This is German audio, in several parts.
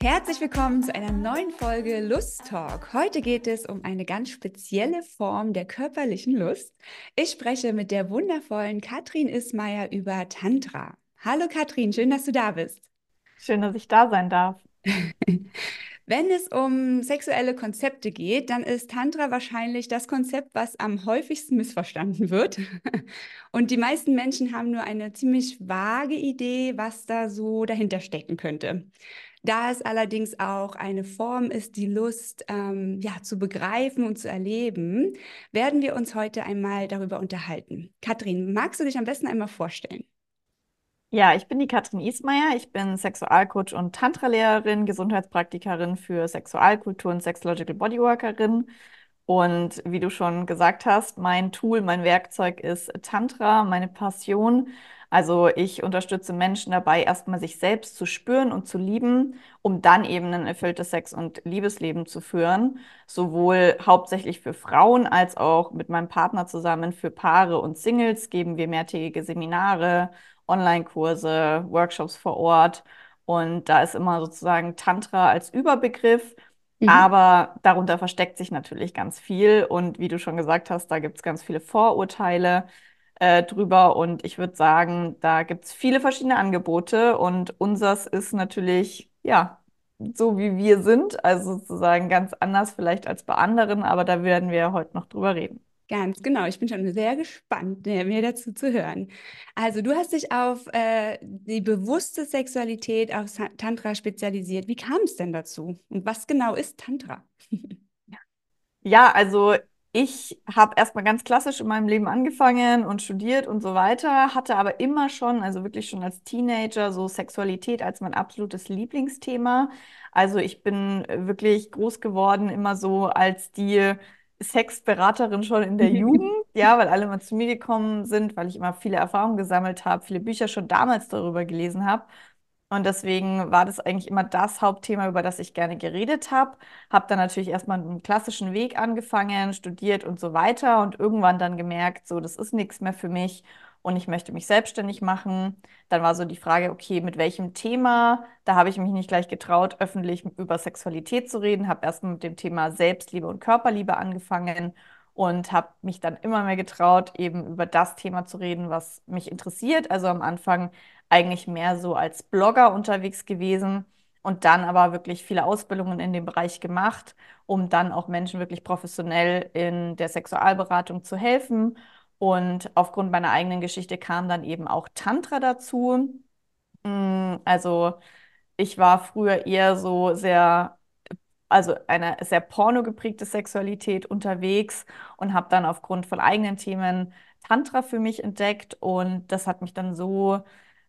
Herzlich willkommen zu einer neuen Folge Lust Talk. Heute geht es um eine ganz spezielle Form der körperlichen Lust. Ich spreche mit der wundervollen Katrin Ismaier über Tantra. Hallo Katrin, schön, dass du da bist. Schön, dass ich da sein darf. Wenn es um sexuelle Konzepte geht, dann ist Tantra wahrscheinlich das Konzept, was am häufigsten missverstanden wird. Und die meisten Menschen haben nur eine ziemlich vage Idee, was da so dahinter stecken könnte. Da es allerdings auch eine Form ist, die Lust ähm, ja, zu begreifen und zu erleben, werden wir uns heute einmal darüber unterhalten. Katrin, magst du dich am besten einmal vorstellen? Ja, ich bin die Katrin Ismaier. Ich bin Sexualcoach und Tantra-Lehrerin, Gesundheitspraktikerin für Sexualkultur und Sexological Bodyworkerin. Und wie du schon gesagt hast, mein Tool, mein Werkzeug ist Tantra, meine Passion. Also ich unterstütze Menschen dabei, erstmal sich selbst zu spüren und zu lieben, um dann eben ein erfülltes Sex- und Liebesleben zu führen. Sowohl hauptsächlich für Frauen als auch mit meinem Partner zusammen für Paare und Singles geben wir mehrtägige Seminare, Online-Kurse, Workshops vor Ort. Und da ist immer sozusagen Tantra als Überbegriff. Mhm. Aber darunter versteckt sich natürlich ganz viel. Und wie du schon gesagt hast, da gibt es ganz viele Vorurteile äh, drüber. Und ich würde sagen, da gibt es viele verschiedene Angebote und unseres ist natürlich, ja, so wie wir sind, also sozusagen ganz anders vielleicht als bei anderen, aber da werden wir heute noch drüber reden. Ganz genau. Ich bin schon sehr gespannt, mehr dazu zu hören. Also, du hast dich auf äh, die bewusste Sexualität, auf Tantra spezialisiert. Wie kam es denn dazu? Und was genau ist Tantra? ja, also ich habe erstmal ganz klassisch in meinem Leben angefangen und studiert und so weiter, hatte aber immer schon, also wirklich schon als Teenager, so Sexualität als mein absolutes Lieblingsthema. Also ich bin wirklich groß geworden, immer so als die Sexberaterin schon in der Jugend, ja, weil alle mal zu mir gekommen sind, weil ich immer viele Erfahrungen gesammelt habe, viele Bücher schon damals darüber gelesen habe. Und deswegen war das eigentlich immer das Hauptthema, über das ich gerne geredet habe. Habe dann natürlich erstmal einen klassischen Weg angefangen, studiert und so weiter und irgendwann dann gemerkt, so, das ist nichts mehr für mich und ich möchte mich selbstständig machen. Dann war so die Frage, okay, mit welchem Thema? Da habe ich mich nicht gleich getraut, öffentlich über Sexualität zu reden, habe erstmal mit dem Thema Selbstliebe und Körperliebe angefangen und habe mich dann immer mehr getraut, eben über das Thema zu reden, was mich interessiert. Also am Anfang eigentlich mehr so als Blogger unterwegs gewesen und dann aber wirklich viele Ausbildungen in dem Bereich gemacht, um dann auch Menschen wirklich professionell in der Sexualberatung zu helfen. Und aufgrund meiner eigenen Geschichte kam dann eben auch Tantra dazu. Mm, also ich war früher eher so sehr, also eine sehr pornogeprägte Sexualität unterwegs und habe dann aufgrund von eigenen Themen Tantra für mich entdeckt und das hat mich dann so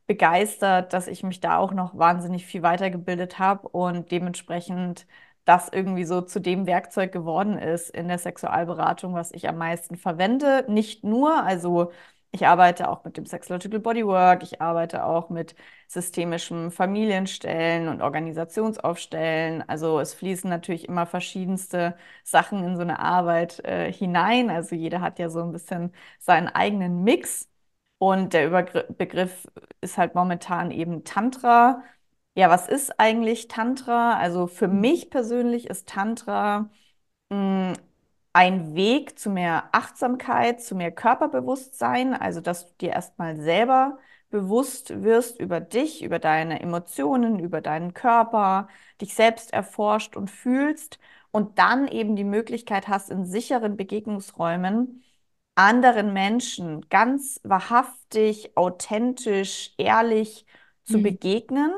begeistert, dass ich mich da auch noch wahnsinnig viel weitergebildet habe und dementsprechend das irgendwie so zu dem Werkzeug geworden ist in der Sexualberatung, was ich am meisten verwende. Nicht nur, also ich arbeite auch mit dem Sexological Bodywork, ich arbeite auch mit systemischem Familienstellen und Organisationsaufstellen. Also es fließen natürlich immer verschiedenste Sachen in so eine Arbeit äh, hinein. Also jeder hat ja so ein bisschen seinen eigenen Mix. Und der Überbegriff ist halt momentan eben Tantra. Ja, was ist eigentlich Tantra? Also für mich persönlich ist Tantra mh, hm, ein Weg zu mehr Achtsamkeit, zu mehr Körperbewusstsein, also dass du dir erstmal selber bewusst wirst über dich, über deine Emotionen, über deinen Körper, dich selbst erforscht und fühlst und dann eben die Möglichkeit hast, in sicheren Begegnungsräumen anderen Menschen ganz wahrhaftig, authentisch, ehrlich zu mhm. begegnen.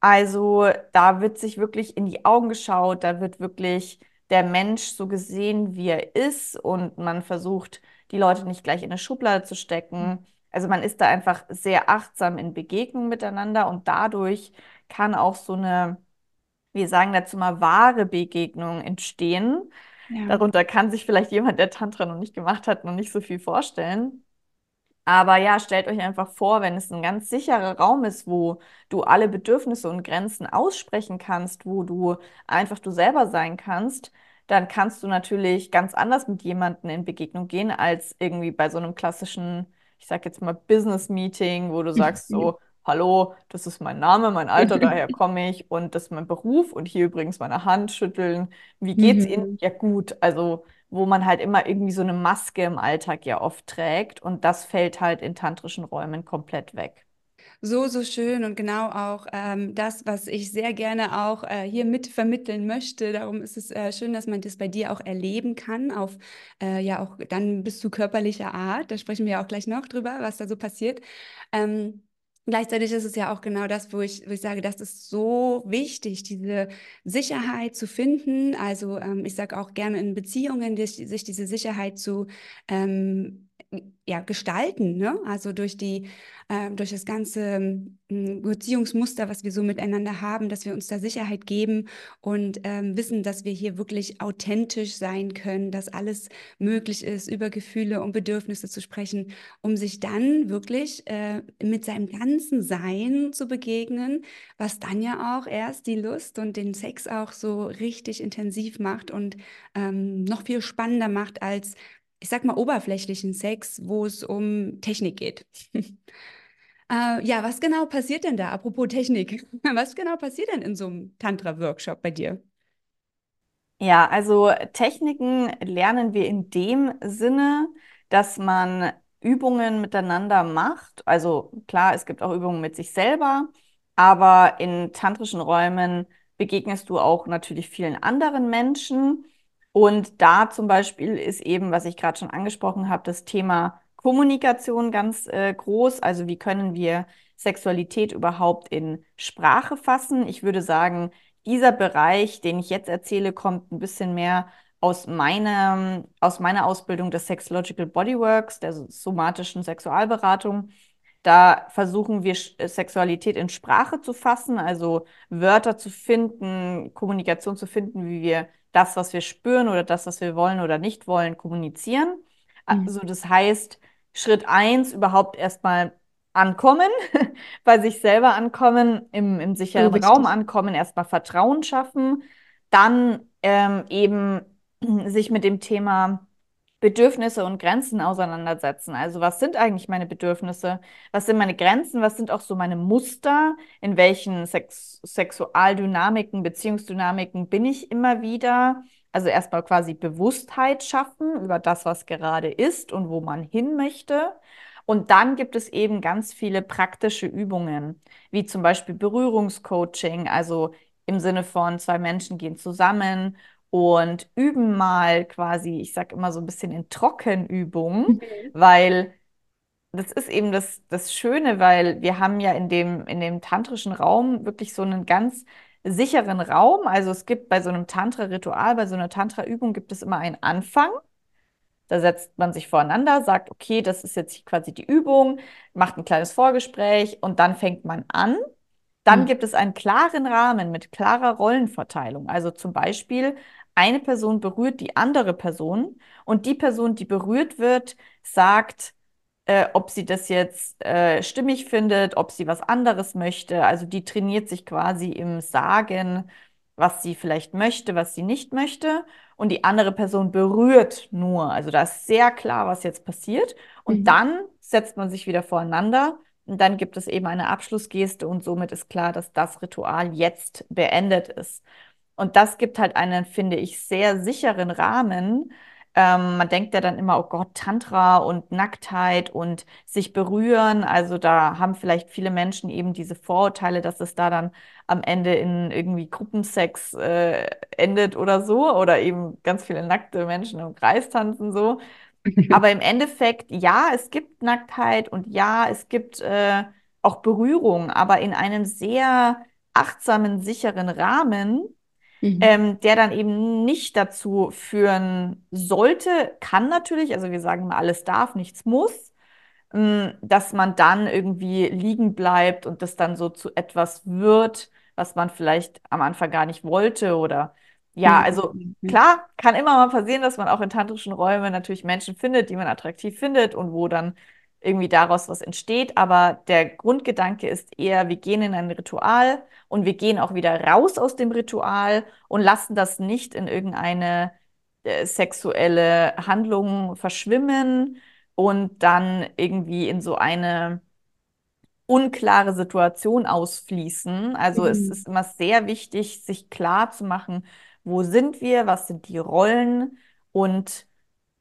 Also da wird sich wirklich in die Augen geschaut, da wird wirklich der Mensch so gesehen, wie er ist und man versucht, die Leute nicht gleich in eine Schublade zu stecken. Also man ist da einfach sehr achtsam in Begegnung miteinander und dadurch kann auch so eine, wir sagen dazu mal, wahre Begegnung entstehen. Ja. Darunter kann sich vielleicht jemand, der Tantra noch nicht gemacht hat, noch nicht so viel vorstellen. Aber ja, stellt euch einfach vor, wenn es ein ganz sicherer Raum ist, wo du alle Bedürfnisse und Grenzen aussprechen kannst, wo du einfach du selber sein kannst, dann kannst du natürlich ganz anders mit jemandem in Begegnung gehen, als irgendwie bei so einem klassischen, ich sag jetzt mal, Business-Meeting, wo du sagst so, hallo, das ist mein Name, mein Alter, daher komme ich und das ist mein Beruf und hier übrigens meine Hand schütteln. Wie geht's Ihnen? Mhm. Ja, gut. Also, wo man halt immer irgendwie so eine Maske im Alltag ja oft trägt und das fällt halt in tantrischen Räumen komplett weg. So, so schön und genau auch ähm, das, was ich sehr gerne auch äh, hier mit vermitteln möchte. Darum ist es äh, schön, dass man das bei dir auch erleben kann, auf äh, ja auch dann bis zu körperlicher Art. Da sprechen wir auch gleich noch drüber, was da so passiert. Ähm, Gleichzeitig ist es ja auch genau das, wo ich, wo ich sage, das ist so wichtig, diese Sicherheit zu finden. Also ähm, ich sage auch gerne in Beziehungen, die, sich diese Sicherheit zu ähm, ja, gestalten, ne? Also durch die, äh, durch das ganze ähm, Beziehungsmuster, was wir so miteinander haben, dass wir uns da Sicherheit geben und ähm, wissen, dass wir hier wirklich authentisch sein können, dass alles möglich ist, über Gefühle und Bedürfnisse zu sprechen, um sich dann wirklich äh, mit seinem ganzen Sein zu begegnen, was dann ja auch erst die Lust und den Sex auch so richtig intensiv macht und ähm, noch viel spannender macht als ich sag mal, oberflächlichen Sex, wo es um Technik geht. äh, ja, was genau passiert denn da? Apropos Technik, was genau passiert denn in so einem Tantra-Workshop bei dir? Ja, also Techniken lernen wir in dem Sinne, dass man Übungen miteinander macht. Also klar, es gibt auch Übungen mit sich selber, aber in tantrischen Räumen begegnest du auch natürlich vielen anderen Menschen. Und da zum Beispiel ist eben, was ich gerade schon angesprochen habe, das Thema Kommunikation ganz äh, groß. Also wie können wir Sexualität überhaupt in Sprache fassen? Ich würde sagen, dieser Bereich, den ich jetzt erzähle, kommt ein bisschen mehr aus meiner, aus meiner Ausbildung des Sexological Bodyworks, der somatischen Sexualberatung. Da versuchen wir Sexualität in Sprache zu fassen, also Wörter zu finden, Kommunikation zu finden, wie wir das, was wir spüren oder das, was wir wollen oder nicht wollen, kommunizieren. Also das heißt, Schritt eins überhaupt erstmal ankommen, bei sich selber ankommen, im, im sicheren Raum richtig. ankommen, erstmal Vertrauen schaffen, dann ähm, eben sich mit dem Thema Bedürfnisse und Grenzen auseinandersetzen. Also was sind eigentlich meine Bedürfnisse? Was sind meine Grenzen? Was sind auch so meine Muster? In welchen Sex Sexualdynamiken, Beziehungsdynamiken bin ich immer wieder? Also erstmal quasi Bewusstheit schaffen über das, was gerade ist und wo man hin möchte. Und dann gibt es eben ganz viele praktische Übungen, wie zum Beispiel Berührungscoaching, also im Sinne von zwei Menschen gehen zusammen und üben mal quasi, ich sage immer so ein bisschen in Trockenübungen, Mhm. weil das ist eben das, das Schöne, weil wir haben ja in dem, in dem tantrischen Raum wirklich so einen ganz sicheren Raum. Also es gibt bei so einem Tantra-Ritual, bei so einer Tantra-Übung gibt es immer einen Anfang. Da setzt man sich voreinander, sagt, okay, das ist jetzt quasi die Übung, macht ein kleines Vorgespräch und dann fängt man an. Dann Mhm. gibt es einen klaren Rahmen mit klarer Rollenverteilung. Also zum Beispiel, eine Person berührt die andere Person und die Person, die berührt wird, sagt, äh, ob sie das jetzt äh, stimmig findet, ob sie was anderes möchte. Also die trainiert sich quasi im Sagen, was sie vielleicht möchte, was sie nicht möchte. Und die andere Person berührt nur. Also da ist sehr klar, was jetzt passiert. Und Mhm. dann setzt man sich wieder voreinander. Und dann gibt es eben eine Abschlussgeste und somit ist klar, dass das Ritual jetzt beendet ist. Und das gibt halt einen, finde ich, sehr sicheren Rahmen. Ähm, man denkt ja dann immer, oh Gott, Tantra und Nacktheit und sich berühren. Also da haben vielleicht viele Menschen eben diese Vorurteile, dass es da dann am Ende in irgendwie Gruppensex äh, endet oder so oder eben ganz viele nackte Menschen im Kreis tanzen so. Aber im Endeffekt, ja, es gibt Nacktheit und ja, es gibt äh, auch Berührung, aber in einem sehr achtsamen, sicheren Rahmen Mhm. ähm, der dann eben nicht dazu führen sollte, kann natürlich, also wir sagen mal, alles darf, nichts muss, ähm, dass man dann irgendwie liegen bleibt und das dann so zu etwas wird, was man vielleicht am Anfang gar nicht wollte oder ja, Ja, also ja. klar, kann immer mal passieren, dass man auch in tantrischen Räumen natürlich Menschen findet, die man attraktiv findet und wo dann irgendwie daraus was entsteht, aber der Grundgedanke ist eher, wir gehen in ein Ritual und wir gehen auch wieder raus aus dem Ritual und lassen das nicht in irgendeine äh, sexuelle Handlung verschwimmen und dann irgendwie in so eine unklare Situation ausfließen. Also es Mhm. ist immer sehr wichtig, sich klar zu machen, wo sind wir, was sind die Rollen und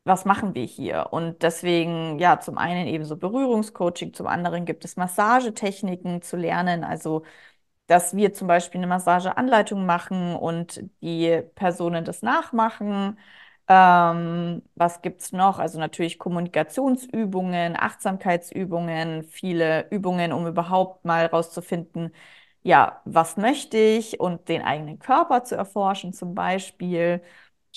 was machen wir hier? Und deswegen, ja, zum einen eben so Berührungscoaching, zum anderen gibt es Massagetechniken zu lernen, also dass wir zum Beispiel eine Massageanleitung machen und die Personen das nachmachen. Ähm, was gibt's noch? Also natürlich Kommunikationsübungen, Achtsamkeitsübungen, viele Übungen, um überhaupt mal rauszufinden, ja, was möchte ich und den eigenen Körper zu erforschen zum Beispiel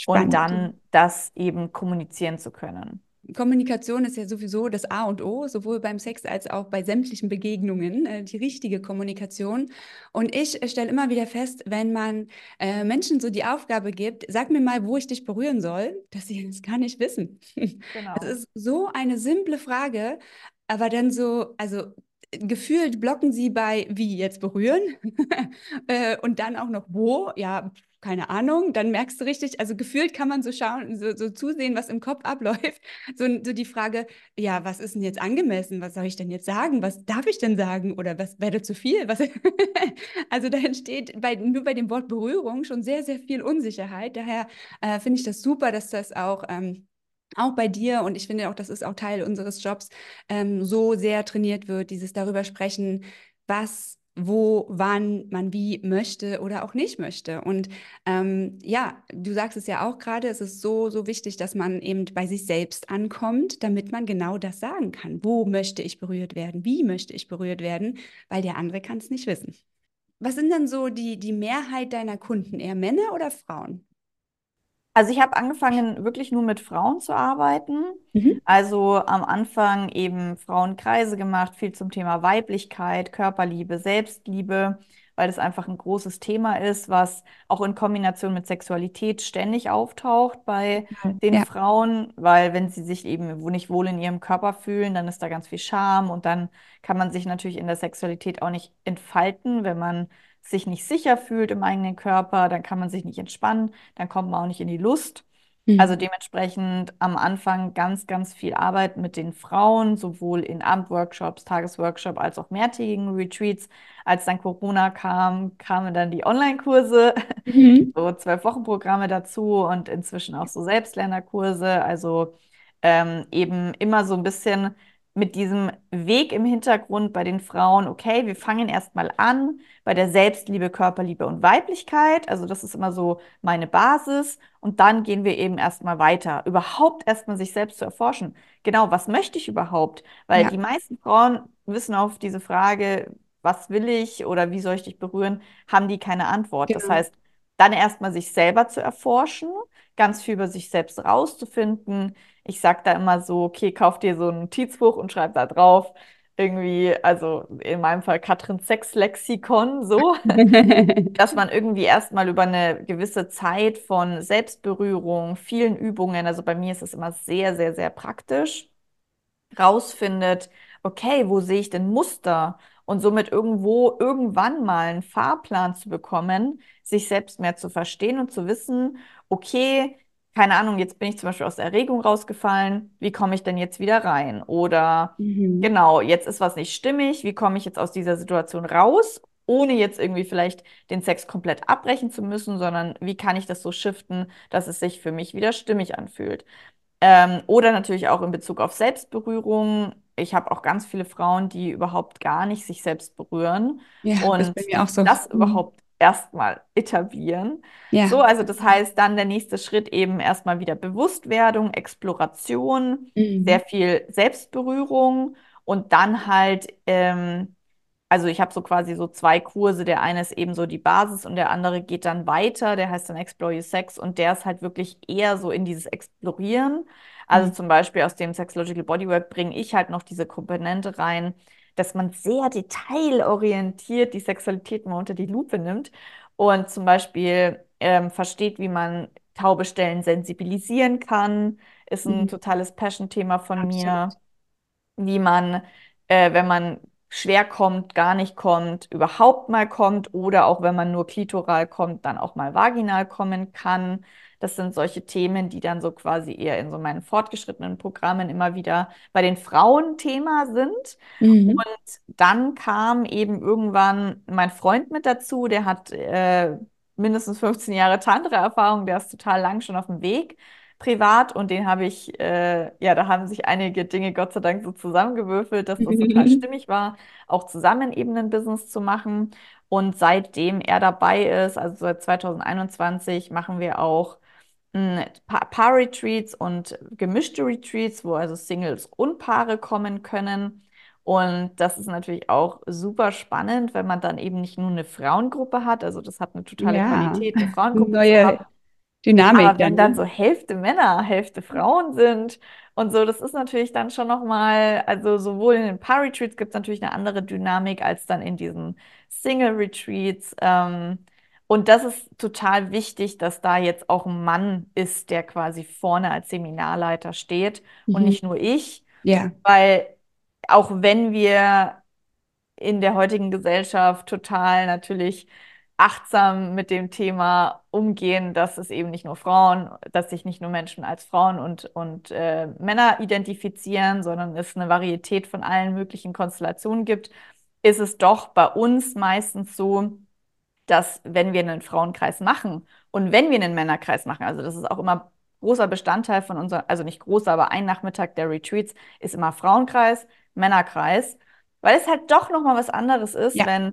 und Spannend. dann das eben kommunizieren zu können. Kommunikation ist ja sowieso das A und O, sowohl beim Sex als auch bei sämtlichen Begegnungen, äh, die richtige Kommunikation. Und ich äh, stelle immer wieder fest, wenn man äh, Menschen so die Aufgabe gibt, sag mir mal, wo ich dich berühren soll, dass sie das gar nicht wissen. Es Genau. ist so eine simple Frage, aber dann so, also gefühlt blocken sie bei wie jetzt berühren und dann auch noch wo, ja, keine Ahnung, dann merkst du richtig, also gefühlt kann man so schauen, so, so zusehen, was im Kopf abläuft. So, so die Frage, ja, was ist denn jetzt angemessen? Was soll ich denn jetzt sagen? Was darf ich denn sagen? Oder was wäre zu viel? Was also da entsteht bei, nur bei dem Wort Berührung schon sehr, sehr viel Unsicherheit. Daher äh, finde ich das super, dass das auch ähm, auch bei dir und ich finde auch, das ist auch Teil unseres Jobs, ähm, so sehr trainiert wird, dieses darüber sprechen, was, wo, wann man wie möchte oder auch nicht möchte. Und ähm, ja, du sagst es ja auch gerade, es ist so, so wichtig, dass man eben bei sich selbst ankommt, damit man genau das sagen kann. Wo möchte ich berührt werden? Wie möchte ich berührt werden? Weil der andere kann es nicht wissen. Was sind denn so die, die Mehrheit deiner Kunden? Eher Männer oder Frauen? Also ich habe angefangen, wirklich nur mit Frauen zu arbeiten. Mhm. Also am Anfang eben Frauenkreise gemacht, viel zum Thema Weiblichkeit, Körperliebe, Selbstliebe, weil das einfach ein großes Thema ist, was auch in Kombination mit Sexualität ständig auftaucht bei den Ja. Frauen, weil wenn sie sich eben wo nicht wohl in ihrem Körper fühlen, dann ist da ganz viel Scham und dann kann man sich natürlich in der Sexualität auch nicht entfalten, wenn man sich nicht sicher fühlt im eigenen Körper, dann kann man sich nicht entspannen, dann kommt man auch nicht in die Lust. Also Mhm. dementsprechend am Anfang ganz, ganz viel Arbeit mit den Frauen, sowohl in Abendworkshops, Tagesworkshop als auch mehrtägigen Retreats. Als dann Corona kam, kamen dann die Online-Kurse, Mhm. so zwölf Wochen Programme dazu und inzwischen auch so Selbstlernerkurse. Also ähm, eben immer so ein bisschen mit diesem Weg im Hintergrund bei den Frauen, okay, wir fangen erstmal an bei der Selbstliebe, Körperliebe und Weiblichkeit. Also das ist immer so meine Basis. Und dann gehen wir eben erstmal weiter. Überhaupt erstmal sich selbst zu erforschen. Genau, was möchte ich überhaupt? Weil Ja, die meisten Frauen wissen auf diese Frage, was will ich oder wie soll ich dich berühren, haben die keine Antwort. Das genau. heißt, dann erstmal sich selber zu erforschen, ganz viel über sich selbst rauszufinden. Ich sage da immer so, okay, kauf dir so ein Notizbuch und schreib da drauf. Irgendwie, also in meinem Fall Katrin Sex Lexikon, so, dass man irgendwie erstmal über eine gewisse Zeit von Selbstberührung, vielen Übungen, also bei mir ist es immer sehr, sehr, sehr praktisch, rausfindet, okay, wo sehe ich denn Muster? Und somit irgendwo irgendwann mal einen Fahrplan zu bekommen, sich selbst mehr zu verstehen und zu wissen, okay, keine Ahnung, jetzt bin ich zum Beispiel aus der Erregung rausgefallen, wie komme ich denn jetzt wieder rein? Oder Mhm. genau, jetzt ist was nicht stimmig, wie komme ich jetzt aus dieser Situation raus? Ohne jetzt irgendwie vielleicht den Sex komplett abbrechen zu müssen, sondern wie kann ich das so shiften, dass es sich für mich wieder stimmig anfühlt? Ähm, oder natürlich auch in Bezug auf Selbstberührung. Ich habe auch ganz viele Frauen, die überhaupt gar nicht sich selbst berühren Ja, und auch so. das Mhm. überhaupt erstmal etablieren. Ja. So, also das heißt dann der nächste Schritt eben erstmal wieder Bewusstwerdung, Exploration, sehr Mhm. viel Selbstberührung und dann halt ähm, also ich habe so quasi so zwei Kurse. Der eine ist eben so die Basis und der andere geht dann weiter. Der heißt dann Explore Your Sex und der ist halt wirklich eher so in dieses Explorieren. Also Mhm. zum Beispiel aus dem Sexological Bodywork bringe ich halt noch diese Komponente rein, dass man sehr detailorientiert die Sexualität mal unter die Lupe nimmt und zum Beispiel ähm, versteht, wie man taube Stellen sensibilisieren kann. Ist ein Mhm. totales Passion-Thema von Absolut. mir wie man, äh, wenn man schwer kommt, gar nicht kommt, überhaupt mal kommt oder auch wenn man nur klitoral kommt, dann auch mal vaginal kommen kann. Das sind solche Themen, die dann so quasi eher in so meinen fortgeschrittenen Programmen immer wieder bei den Frauen Thema sind. Mhm. Und dann kam eben irgendwann mein Freund mit dazu, der hat äh, mindestens 15 Jahre Tantra-Erfahrung, der ist total lang schon auf dem Weg privat und den habe ich, äh, ja, da haben sich einige Dinge Gott sei Dank so zusammengewürfelt, dass das total stimmig war, auch zusammen eben ein Business zu machen. Und seitdem er dabei ist, also seit 2021, machen wir auch hm, Paar-Retreats und gemischte Retreats, wo also Singles und Paare kommen können. Und das ist natürlich auch super spannend, wenn man dann eben nicht nur eine Frauengruppe hat, also das hat eine totale ja. Qualität, eine Frauengruppe Neue zu haben, Dynamik. Aber wenn dann, dann ne? so Hälfte Männer, Hälfte Frauen sind und so, das ist natürlich dann schon nochmal, also sowohl in den Paar-Retreats gibt es natürlich eine andere Dynamik als dann in diesen Single-Retreats. Ähm, und das ist total wichtig, dass da jetzt auch ein Mann ist, der quasi vorne als Seminarleiter steht mhm. und nicht nur ich. Ja. Weil auch wenn wir in der heutigen Gesellschaft total natürlich achtsam mit dem Thema umgehen, dass es eben nicht nur Frauen, dass sich nicht nur Menschen als Frauen und, und äh, Männer identifizieren, sondern es eine Varietät von allen möglichen Konstellationen gibt, ist es doch bei uns meistens so, dass wenn wir einen Frauenkreis machen und wenn wir einen Männerkreis machen, also das ist auch immer großer Bestandteil von unserem, also nicht großer, aber ein Nachmittag der Retreats ist immer Frauenkreis, Männerkreis, weil es halt doch nochmal was anderes ist, ja. wenn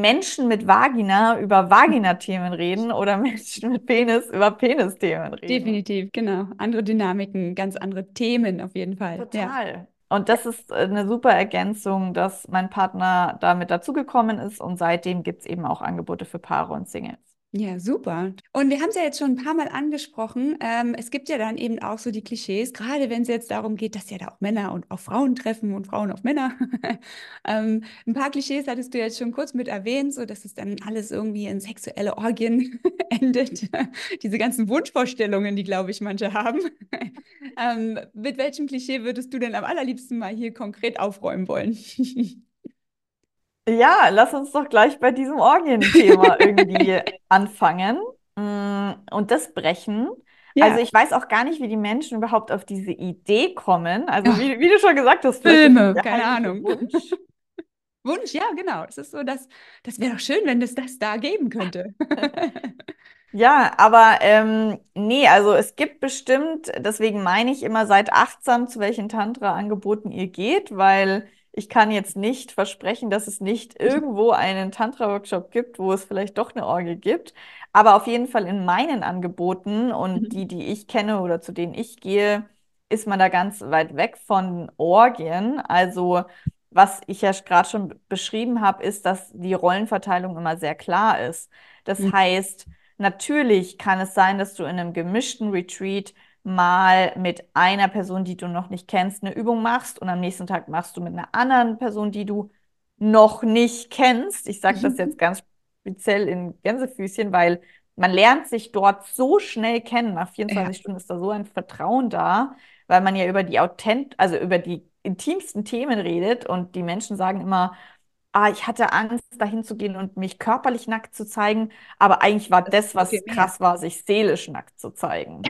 Menschen mit Vagina über Vagina-Themen reden oder Menschen mit Penis über Penis-Themen reden. Definitiv, genau. Andere Dynamiken, ganz andere Themen auf jeden Fall. Total. Ja. Und das ist eine super Ergänzung, dass mein Partner damit dazugekommen ist und seitdem gibt es eben auch Angebote für Paare und Singles. Ja, super. Und wir haben es ja jetzt schon ein paar Mal angesprochen. Ähm, es gibt ja dann eben auch so die Klischees, gerade wenn es jetzt darum geht, dass ja da auch Männer und auch Frauen treffen und Frauen auf Männer. ähm, ein paar Klischees hattest du jetzt schon kurz mit erwähnt, so dass es dann alles irgendwie in sexuelle Orgien endet. Diese ganzen Wunschvorstellungen, die, glaube ich, manche haben. ähm, mit welchem Klischee würdest du denn am allerliebsten mal hier konkret aufräumen wollen? Ja, lass uns doch gleich bei diesem Orgien-Thema irgendwie anfangen mm, und das brechen. Ja. Also ich weiß auch gar nicht, wie die Menschen überhaupt auf diese Idee kommen. Also wie, wie du schon gesagt hast, Filme, keine Ahnung. Wunsch. Wunsch, ja, genau. Es ist so, dass das wäre doch schön, wenn es das da geben könnte. Ja, aber ähm, nee, also es gibt bestimmt, deswegen meine ich immer, seid achtsam, zu welchen Tantra-Angeboten ihr geht, weil ich kann jetzt nicht versprechen, dass es nicht irgendwo einen Tantra-Workshop gibt, wo es vielleicht doch eine Orgel gibt. Aber auf jeden Fall in meinen Angeboten und mhm. die, die ich kenne oder zu denen ich gehe, ist man da ganz weit weg von Orgien. Also was ich ja gerade schon beschrieben habe, ist, dass die Rollenverteilung immer sehr klar ist. Das mhm. heißt, natürlich kann es sein, dass du in einem gemischten Retreat mal mit einer Person, die du noch nicht kennst, eine Übung machst und am nächsten Tag machst du mit einer anderen Person, die du noch nicht kennst. Ich sage das mhm. jetzt ganz speziell in Gänsefüßchen, weil man lernt sich dort so schnell kennen. Nach 24 ja. Stunden ist da so ein Vertrauen da, weil man ja über die authent, also über die intimsten Themen redet und die Menschen sagen immer, ah, ich hatte Angst, dahin zu gehen und mich körperlich nackt zu zeigen, aber eigentlich war das, was krass war, sich seelisch nackt zu zeigen.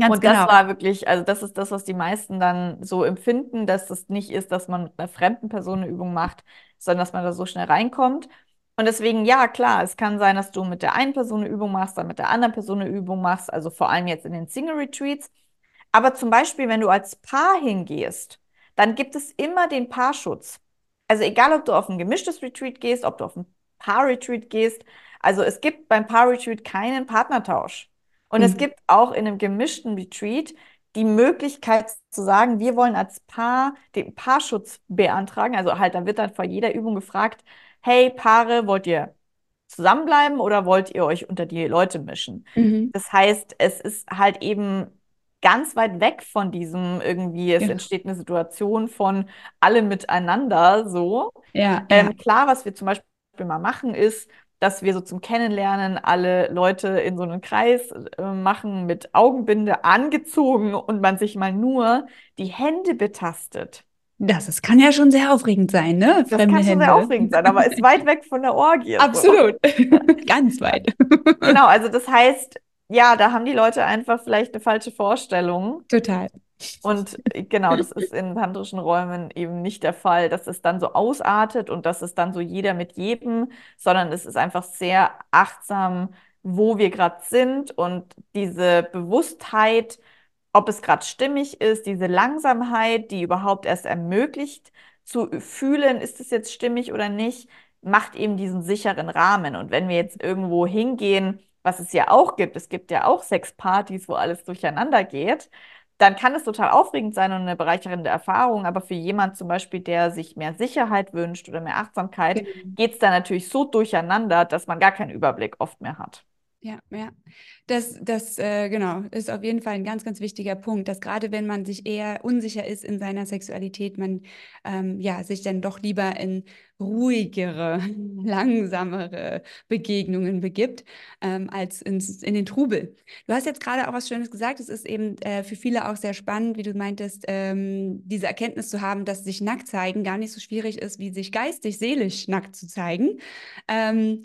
Ganz und genau. das war wirklich, also das ist das, was die meisten dann so empfinden, dass es nicht ist, dass man mit einer fremden Person eine Übung macht, sondern dass man da so schnell reinkommt. Und deswegen, ja, klar, es kann sein, dass du mit der einen Person eine Übung machst, dann mit der anderen Person eine Übung machst, also vor allem jetzt in den Single Retreats. Aber zum Beispiel, wenn du als Paar hingehst, dann gibt es immer den Paarschutz. Also egal, ob du auf ein gemischtes Retreat gehst, ob du auf ein Paar-Retreat gehst. Also es gibt beim Paar-Retreat keinen Partnertausch. Und mhm. es gibt auch in einem gemischten Retreat die Möglichkeit zu sagen, wir wollen als Paar den Paarschutz beantragen. Also halt, da wird dann vor jeder Übung gefragt, hey Paare, wollt ihr zusammenbleiben oder wollt ihr euch unter die Leute mischen? Mhm. Das heißt, es ist halt eben ganz weit weg von diesem irgendwie, es ja. entsteht eine Situation von alle miteinander so. Ja, ähm, ja. Klar, was wir zum Beispiel mal machen, ist, dass wir so zum Kennenlernen alle Leute in so einen Kreis äh, machen mit Augenbinde angezogen und man sich mal nur die Hände betastet. Das, das kann ja schon sehr aufregend sein, ne? Das Fremde kann schon Hände. sehr aufregend sein, aber ist weit weg von der Orgie. Absolut. Ganz weit. genau, also das heißt, ja, da haben die Leute einfach vielleicht eine falsche Vorstellung. Total. Und äh, genau, das ist in tantrischen Räumen eben nicht der Fall, dass es dann so ausartet und dass es dann so jeder mit jedem, sondern es ist einfach sehr achtsam, wo wir gerade sind und diese Bewusstheit, ob es gerade stimmig ist, diese Langsamkeit, die überhaupt erst ermöglicht zu fühlen, ist es jetzt stimmig oder nicht, macht eben diesen sicheren Rahmen. Und wenn wir jetzt irgendwo hingehen, was es ja auch gibt, es gibt ja auch Sexpartys, wo alles durcheinander geht, dann kann es total aufregend sein und eine bereichernde Erfahrung. Aber für jemand zum Beispiel, der sich mehr Sicherheit wünscht oder mehr Achtsamkeit, Genau. geht es da natürlich so durcheinander, dass man gar keinen Überblick oft mehr hat. Ja, ja. Das, das äh, genau, ist auf jeden Fall ein ganz, ganz wichtiger Punkt, dass gerade wenn man sich eher unsicher ist in seiner Sexualität, man ähm, ja, sich dann doch lieber in ruhigere, langsamere Begegnungen begibt, ähm, als ins, in den Trubel. Du hast jetzt gerade auch was Schönes gesagt. Es ist eben äh, für viele auch sehr spannend, wie du meintest, ähm, diese Erkenntnis zu haben, dass sich nackt zeigen gar nicht so schwierig ist, wie sich geistig, seelisch nackt zu zeigen. Ähm,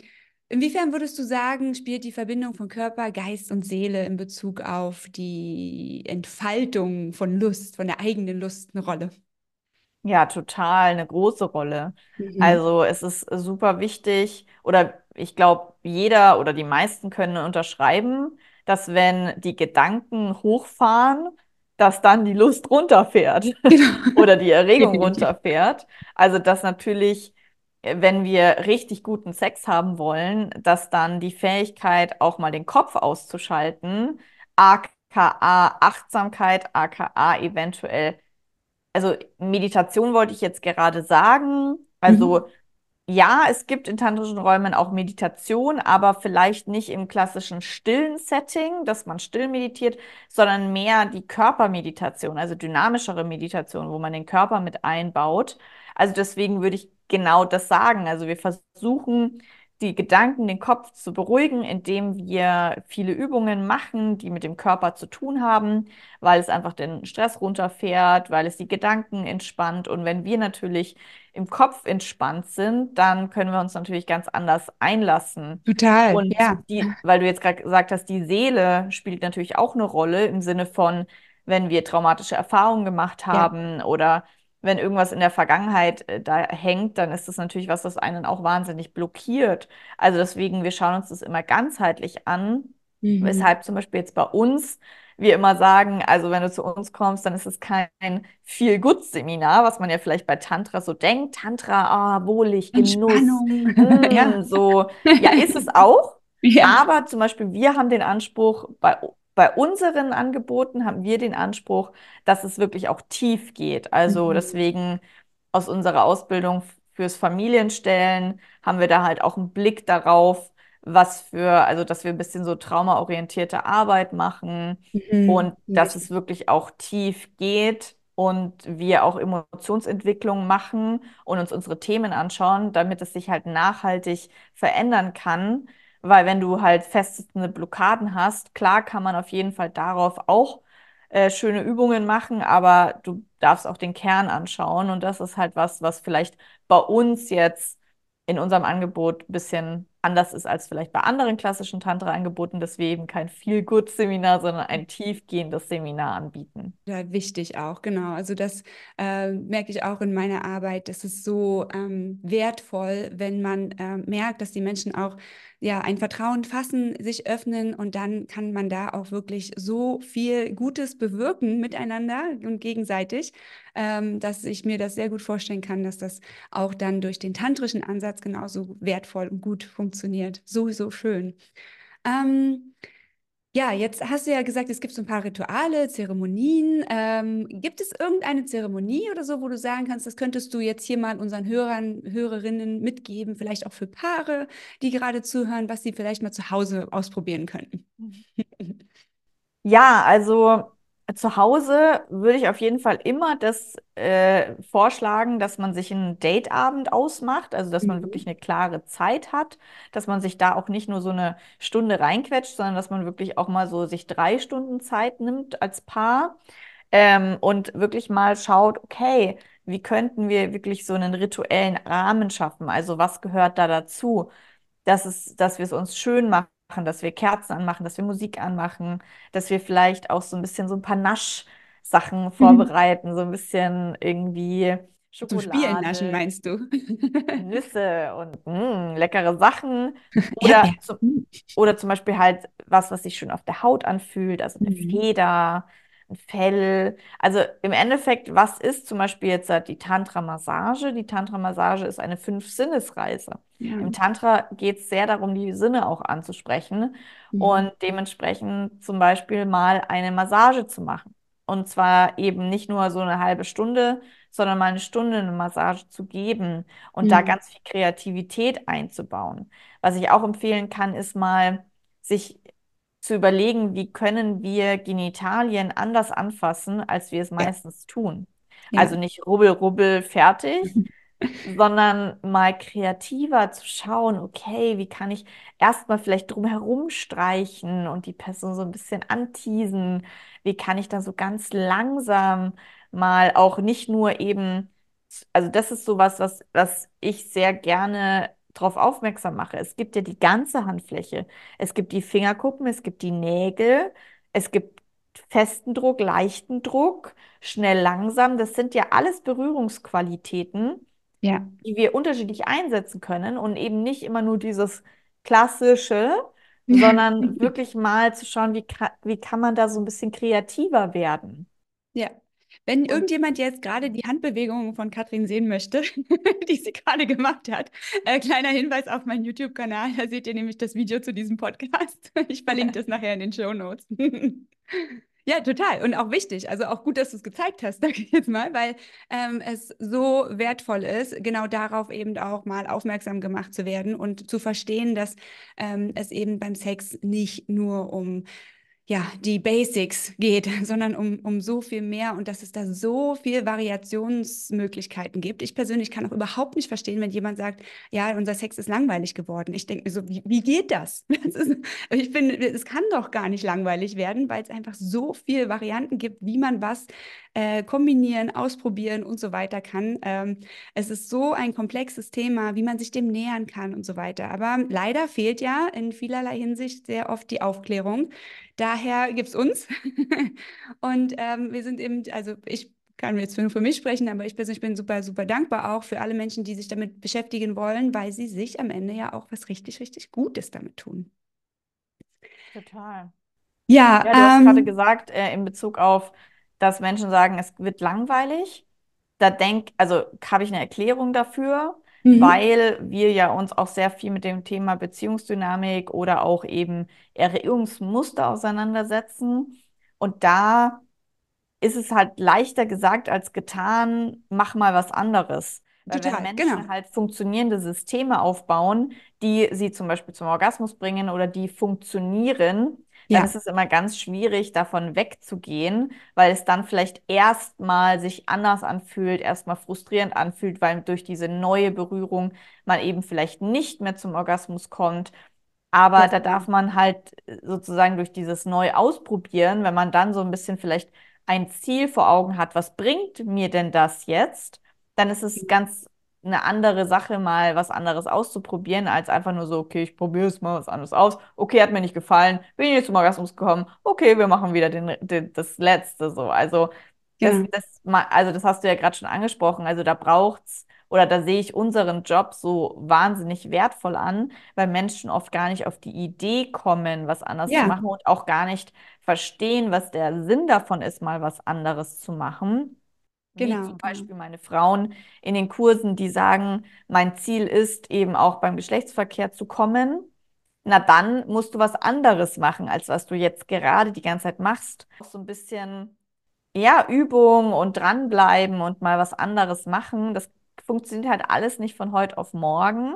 Inwiefern würdest du sagen, spielt die Verbindung von Körper, Geist und Seele in Bezug auf die Entfaltung von Lust, von der eigenen Lust eine Rolle? Ja, total, eine große Rolle. Mhm. Also es ist super wichtig, oder ich glaube, jeder oder die meisten können unterschreiben, dass wenn die Gedanken hochfahren, dass dann die Lust runterfährt Genau, oder die Erregung runterfährt. Also dass natürlich, wenn wir richtig guten Sex haben wollen, dass dann die Fähigkeit, auch mal den Kopf auszuschalten, aka Achtsamkeit, aka eventuell also Meditation wollte ich jetzt gerade sagen. Mhm. Ja, es gibt in tantrischen Räumen auch Meditation, aber vielleicht nicht im klassischen stillen Setting, dass man still meditiert, sondern mehr die Körpermeditation, also dynamischere Meditation, wo man den Körper mit einbaut. Also deswegen würde ich genau das sagen. Also wir versuchen die Gedanken, den Kopf zu beruhigen, indem wir viele Übungen machen, die mit dem Körper zu tun haben, weil es einfach den Stress runterfährt, weil es die Gedanken entspannt. Und wenn wir natürlich im Kopf entspannt sind, dann können wir uns natürlich ganz anders einlassen. Total, Und ja, die, weil du jetzt gerade gesagt hast, die Seele spielt natürlich auch eine Rolle im Sinne von, wenn wir traumatische Erfahrungen gemacht ja, haben oder wenn irgendwas in der Vergangenheit äh, da hängt, dann ist das natürlich was, das einen auch wahnsinnig blockiert. Also deswegen, wir schauen uns das immer ganzheitlich an, mhm. weshalb zum Beispiel jetzt bei uns wir immer sagen, also wenn du zu uns kommst, dann ist es kein Feel-Good-Seminar, was man ja vielleicht bei Tantra so denkt. Tantra, ah, wohlig, Genuss, Entspannung, ja, mm, so, ja, ist es auch. ja, Aber zum Beispiel, wir haben den Anspruch, bei, bei unseren Angeboten haben wir den Anspruch, dass es wirklich auch tief geht. Also mhm. deswegen aus unserer Ausbildung fürs Familienstellen haben wir da halt auch einen Blick darauf, was für, also dass wir ein bisschen so traumaorientierte Arbeit machen Mhm. und dass es wirklich auch tief geht und wir auch Emotionsentwicklung machen und uns unsere Themen anschauen, damit es sich halt nachhaltig verändern kann. Weil wenn du halt festende Blockaden hast, klar kann man auf jeden Fall darauf auch äh, schöne Übungen machen, aber du darfst auch den Kern anschauen. Und das ist halt was, was vielleicht bei uns jetzt in unserem Angebot ein bisschen anders ist als vielleicht bei anderen klassischen Tantra-Angeboten, dass wir eben kein Feel-Good-Seminar, sondern ein tiefgehendes Seminar anbieten. Ja, wichtig auch, genau. Also das äh, merke ich auch in meiner Arbeit. Es ist so ähm, wertvoll, wenn man äh, merkt, dass die Menschen auch ja ein Vertrauen fassen, sich öffnen und dann kann man da auch wirklich so viel Gutes bewirken miteinander und gegenseitig, ähm, dass ich mir das sehr gut vorstellen kann, dass das auch dann durch den tantrischen Ansatz genauso wertvoll und gut funktioniert. Sowieso schön. Ähm, ja, jetzt hast du ja gesagt, es gibt so ein paar Rituale, Zeremonien. Ähm, gibt es irgendeine Zeremonie oder so, wo du sagen kannst, das könntest du jetzt hier mal unseren Hörern, Hörerinnen mitgeben, vielleicht auch für Paare, die gerade zuhören, was sie vielleicht mal zu Hause ausprobieren könnten? Ja, also zu Hause würde ich auf jeden Fall immer das äh, vorschlagen, dass man sich einen Dateabend ausmacht, also dass man wirklich Mhm. eine klare Zeit hat, dass man sich da auch nicht nur so eine Stunde reinquetscht, sondern dass man wirklich auch mal so sich drei Stunden Zeit nimmt als Paar ähm, und wirklich mal schaut, okay, wie könnten wir wirklich so einen rituellen Rahmen schaffen? Also was gehört da dazu? Dass es, dass wir es uns schön machen dass wir Kerzen anmachen, dass wir Musik anmachen, dass wir vielleicht auch so ein bisschen so ein paar Nasch-Sachen Mhm. vorbereiten, so ein bisschen irgendwie Zum Spielen naschen, Schokolade, meinst du? Nüsse und mh, leckere Sachen. Oder Erdbeeren. zum, Mhm. oder zum Beispiel halt was, was sich schön auf der Haut anfühlt, also eine Mhm. Feder, ein Fell. Also im Endeffekt, was ist zum Beispiel jetzt die Tantra-Massage? Die Tantra-Massage ist eine Fünf-Sinnesreise. Ja. Im Tantra geht es sehr darum, die Sinne auch anzusprechen Mhm. und dementsprechend zum Beispiel mal eine Massage zu machen. Und zwar eben nicht nur so eine halbe Stunde, sondern mal eine Stunde eine Massage zu geben und da Mhm. ganz viel Kreativität einzubauen. Was ich auch empfehlen kann, ist mal sich zu überlegen, wie können wir Genitalien anders anfassen, als wir es meistens tun. Ja. Also nicht rubbel, rubbel, fertig, sondern mal kreativer zu schauen, okay, wie kann ich erstmal vielleicht drumherum streichen und die Person so ein bisschen anteasen? Wie kann ich da so ganz langsam mal auch nicht nur eben, also das ist sowas, was, was ich sehr gerne darauf aufmerksam mache. Es gibt ja die ganze Handfläche. Es gibt die Fingerkuppen, es gibt die Nägel, es gibt festen Druck, leichten Druck, schnell, langsam. Das sind ja alles Berührungsqualitäten Ja. die wir unterschiedlich einsetzen können und eben nicht immer nur dieses klassische, sondern wirklich mal zu schauen, wie, wie kann man da so ein bisschen kreativer werden. Ja. Wenn Und irgendjemand jetzt gerade die Handbewegungen von Katrin sehen möchte, die sie gerade gemacht hat, äh, kleiner Hinweis auf meinen YouTube-Kanal, da seht ihr nämlich das Video zu diesem Podcast. Ich verlinke das nachher in den Show Notes. Ja, total. Und auch wichtig. Also auch gut, dass du es gezeigt hast, sage ich jetzt mal, weil ähm, es so wertvoll ist, genau darauf eben auch mal aufmerksam gemacht zu werden und zu verstehen, dass ähm, es eben beim Sex nicht nur um ja, die Basics geht, sondern um, um so viel mehr und dass es da so viel Variationsmöglichkeiten gibt. Ich persönlich kann auch überhaupt nicht verstehen, wenn jemand sagt, ja, unser Sex ist langweilig geworden. Ich denke mir so, wie, wie geht das? das ist, ich finde, es kann doch gar nicht langweilig werden, weil es einfach so viele Varianten gibt, wie man was äh, kombinieren, ausprobieren und so weiter kann. Ähm, es ist so ein komplexes Thema, wie man sich dem nähern kann und so weiter. Aber leider fehlt ja in vielerlei Hinsicht sehr oft die Aufklärung. Daher gibt es uns. und ähm, wir sind eben, also ich kann jetzt nur für mich sprechen, aber ich persönlich bin super, super dankbar auch für alle Menschen, die sich damit beschäftigen wollen, weil sie sich am Ende ja auch was richtig, richtig Gutes damit tun. Total. Ja, Ja, du hast gerade ähm, gesagt, äh, in Bezug auf, dass Menschen sagen, es wird langweilig. Da denk, also habe ich eine Erklärung dafür, mhm, weil wir ja uns auch sehr viel mit dem Thema Beziehungsdynamik oder auch eben Erregungsmuster auseinandersetzen. Und da ist es halt leichter gesagt als getan, mach mal was anderes. Weil wenn total, Menschen genau. halt funktionierende Systeme aufbauen, die sie zum Beispiel zum Orgasmus bringen oder die funktionieren, dann Ja, ist es immer ganz schwierig, davon wegzugehen, weil es dann vielleicht erstmal sich anders anfühlt, erstmal frustrierend anfühlt, weil durch diese neue Berührung man eben vielleicht nicht mehr zum Orgasmus kommt. Aber ganz da genau. darf man halt äh, sozusagen durch dieses neu ausprobieren, wenn man dann so ein bisschen vielleicht ein Ziel vor Augen hat, was bringt mir denn das jetzt? Dann ist es ganz eine andere Sache, mal was anderes auszuprobieren, als einfach nur so, okay, ich probiere es mal was anderes aus. Okay, hat mir nicht gefallen, bin ich jetzt zum Orgasmus gekommen. Okay, wir machen wieder den, den, das Letzte so. Also das, Genau. das, also das hast du ja gerade schon angesprochen. Also da braucht's oder da sehe ich unseren Job so wahnsinnig wertvoll an, weil Menschen oft gar nicht auf die Idee kommen, was anders zu Ja, machen und auch gar nicht verstehen, was der Sinn davon ist, mal was anderes zu machen. Wie genau, zum genau. Beispiel meine Frauen in den Kursen, die sagen, mein Ziel ist eben auch beim Geschlechtsverkehr zu kommen. Na dann musst du was anderes machen, als was du jetzt gerade die ganze Zeit machst. Auch so ein bisschen, ja, Übung und dranbleiben und mal was anderes machen. Das funktioniert halt alles nicht von heute auf morgen.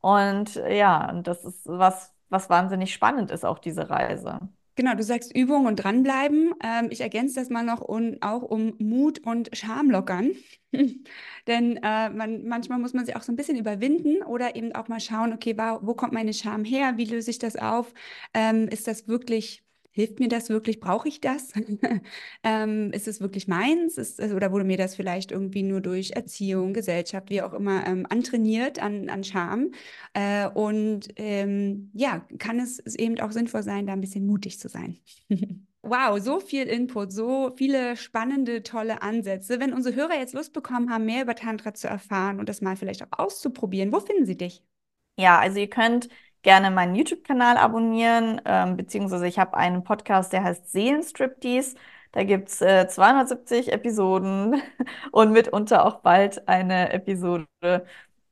Und ja, und das ist was, was wahnsinnig spannend ist, auch diese Reise. Genau, du sagst Übung und dranbleiben. Ähm, ich ergänze das mal noch und auch um Mut und Scham lockern. Denn äh, man, manchmal muss man sich auch so ein bisschen überwinden oder eben auch mal schauen, okay, wa- wo kommt meine Scham her? Wie löse ich das auf? Ähm, ist das wirklich hilft mir das wirklich? Brauche ich das? ähm, ist es wirklich meins? Ist, oder wurde mir das vielleicht irgendwie nur durch Erziehung, Gesellschaft, wie auch immer, ähm, antrainiert an, an Scham? Äh, und ähm, ja, kann es eben auch sinnvoll sein, da ein bisschen mutig zu sein. Wow, so viel Input, so viele spannende, tolle Ansätze. Wenn unsere Hörer jetzt Lust bekommen haben, mehr über Tantra zu erfahren und das mal vielleicht auch auszuprobieren, wo finden sie dich? Ja, also ihr könnt gerne meinen YouTube-Kanal abonnieren, ähm, beziehungsweise ich habe einen Podcast, der heißt Seelenstriptease. Da gibt es äh, 270 Episoden und mitunter auch bald eine Episode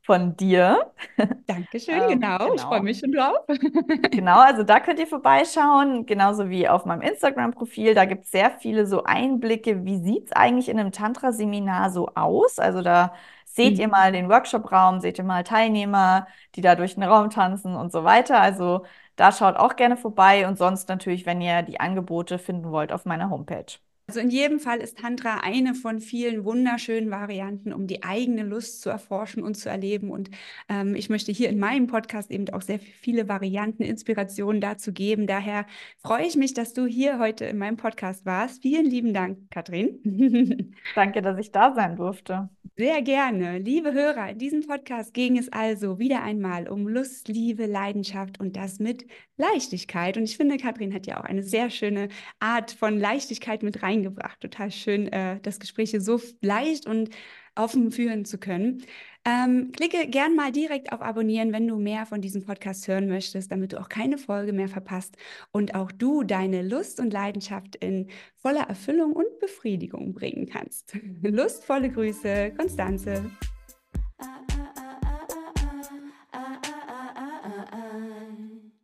von dir. Dankeschön, ähm, genau. genau. Ich freue mich schon drauf. genau, also da könnt ihr vorbeischauen, genauso wie auf meinem Instagram-Profil. Da gibt es sehr viele so Einblicke, wie sieht es eigentlich in einem Tantra-Seminar so aus? Also da seht mhm. ihr mal den Workshop-Raum, seht ihr mal Teilnehmer, die da durch den Raum tanzen und so weiter. Also da schaut auch gerne vorbei und sonst natürlich, wenn ihr die Angebote finden wollt, auf meiner Homepage. Also in jedem Fall ist Tantra eine von vielen wunderschönen Varianten, um die eigene Lust zu erforschen und zu erleben. Und ähm, ich möchte hier in meinem Podcast eben auch sehr viele Varianten, Inspirationen dazu geben. Daher freue ich mich, dass du hier heute in meinem Podcast warst. Vielen lieben Dank, Katrin. Danke, dass ich da sein durfte. Sehr gerne. Liebe Hörer, in diesem Podcast ging es also wieder einmal um Lust, Liebe, Leidenschaft und das mit Leichtigkeit. Und ich finde, Katrin hat ja auch eine sehr schöne Art von Leichtigkeit mit reingebracht. Total schön, äh, das Gespräch so leicht und offen führen zu können. Ähm, klicke gern mal direkt auf Abonnieren, wenn du mehr von diesem Podcast hören möchtest, damit du auch keine Folge mehr verpasst und auch du deine Lust und Leidenschaft in voller Erfüllung und Befriedigung bringen kannst. Lustvolle Grüße, Konstanze.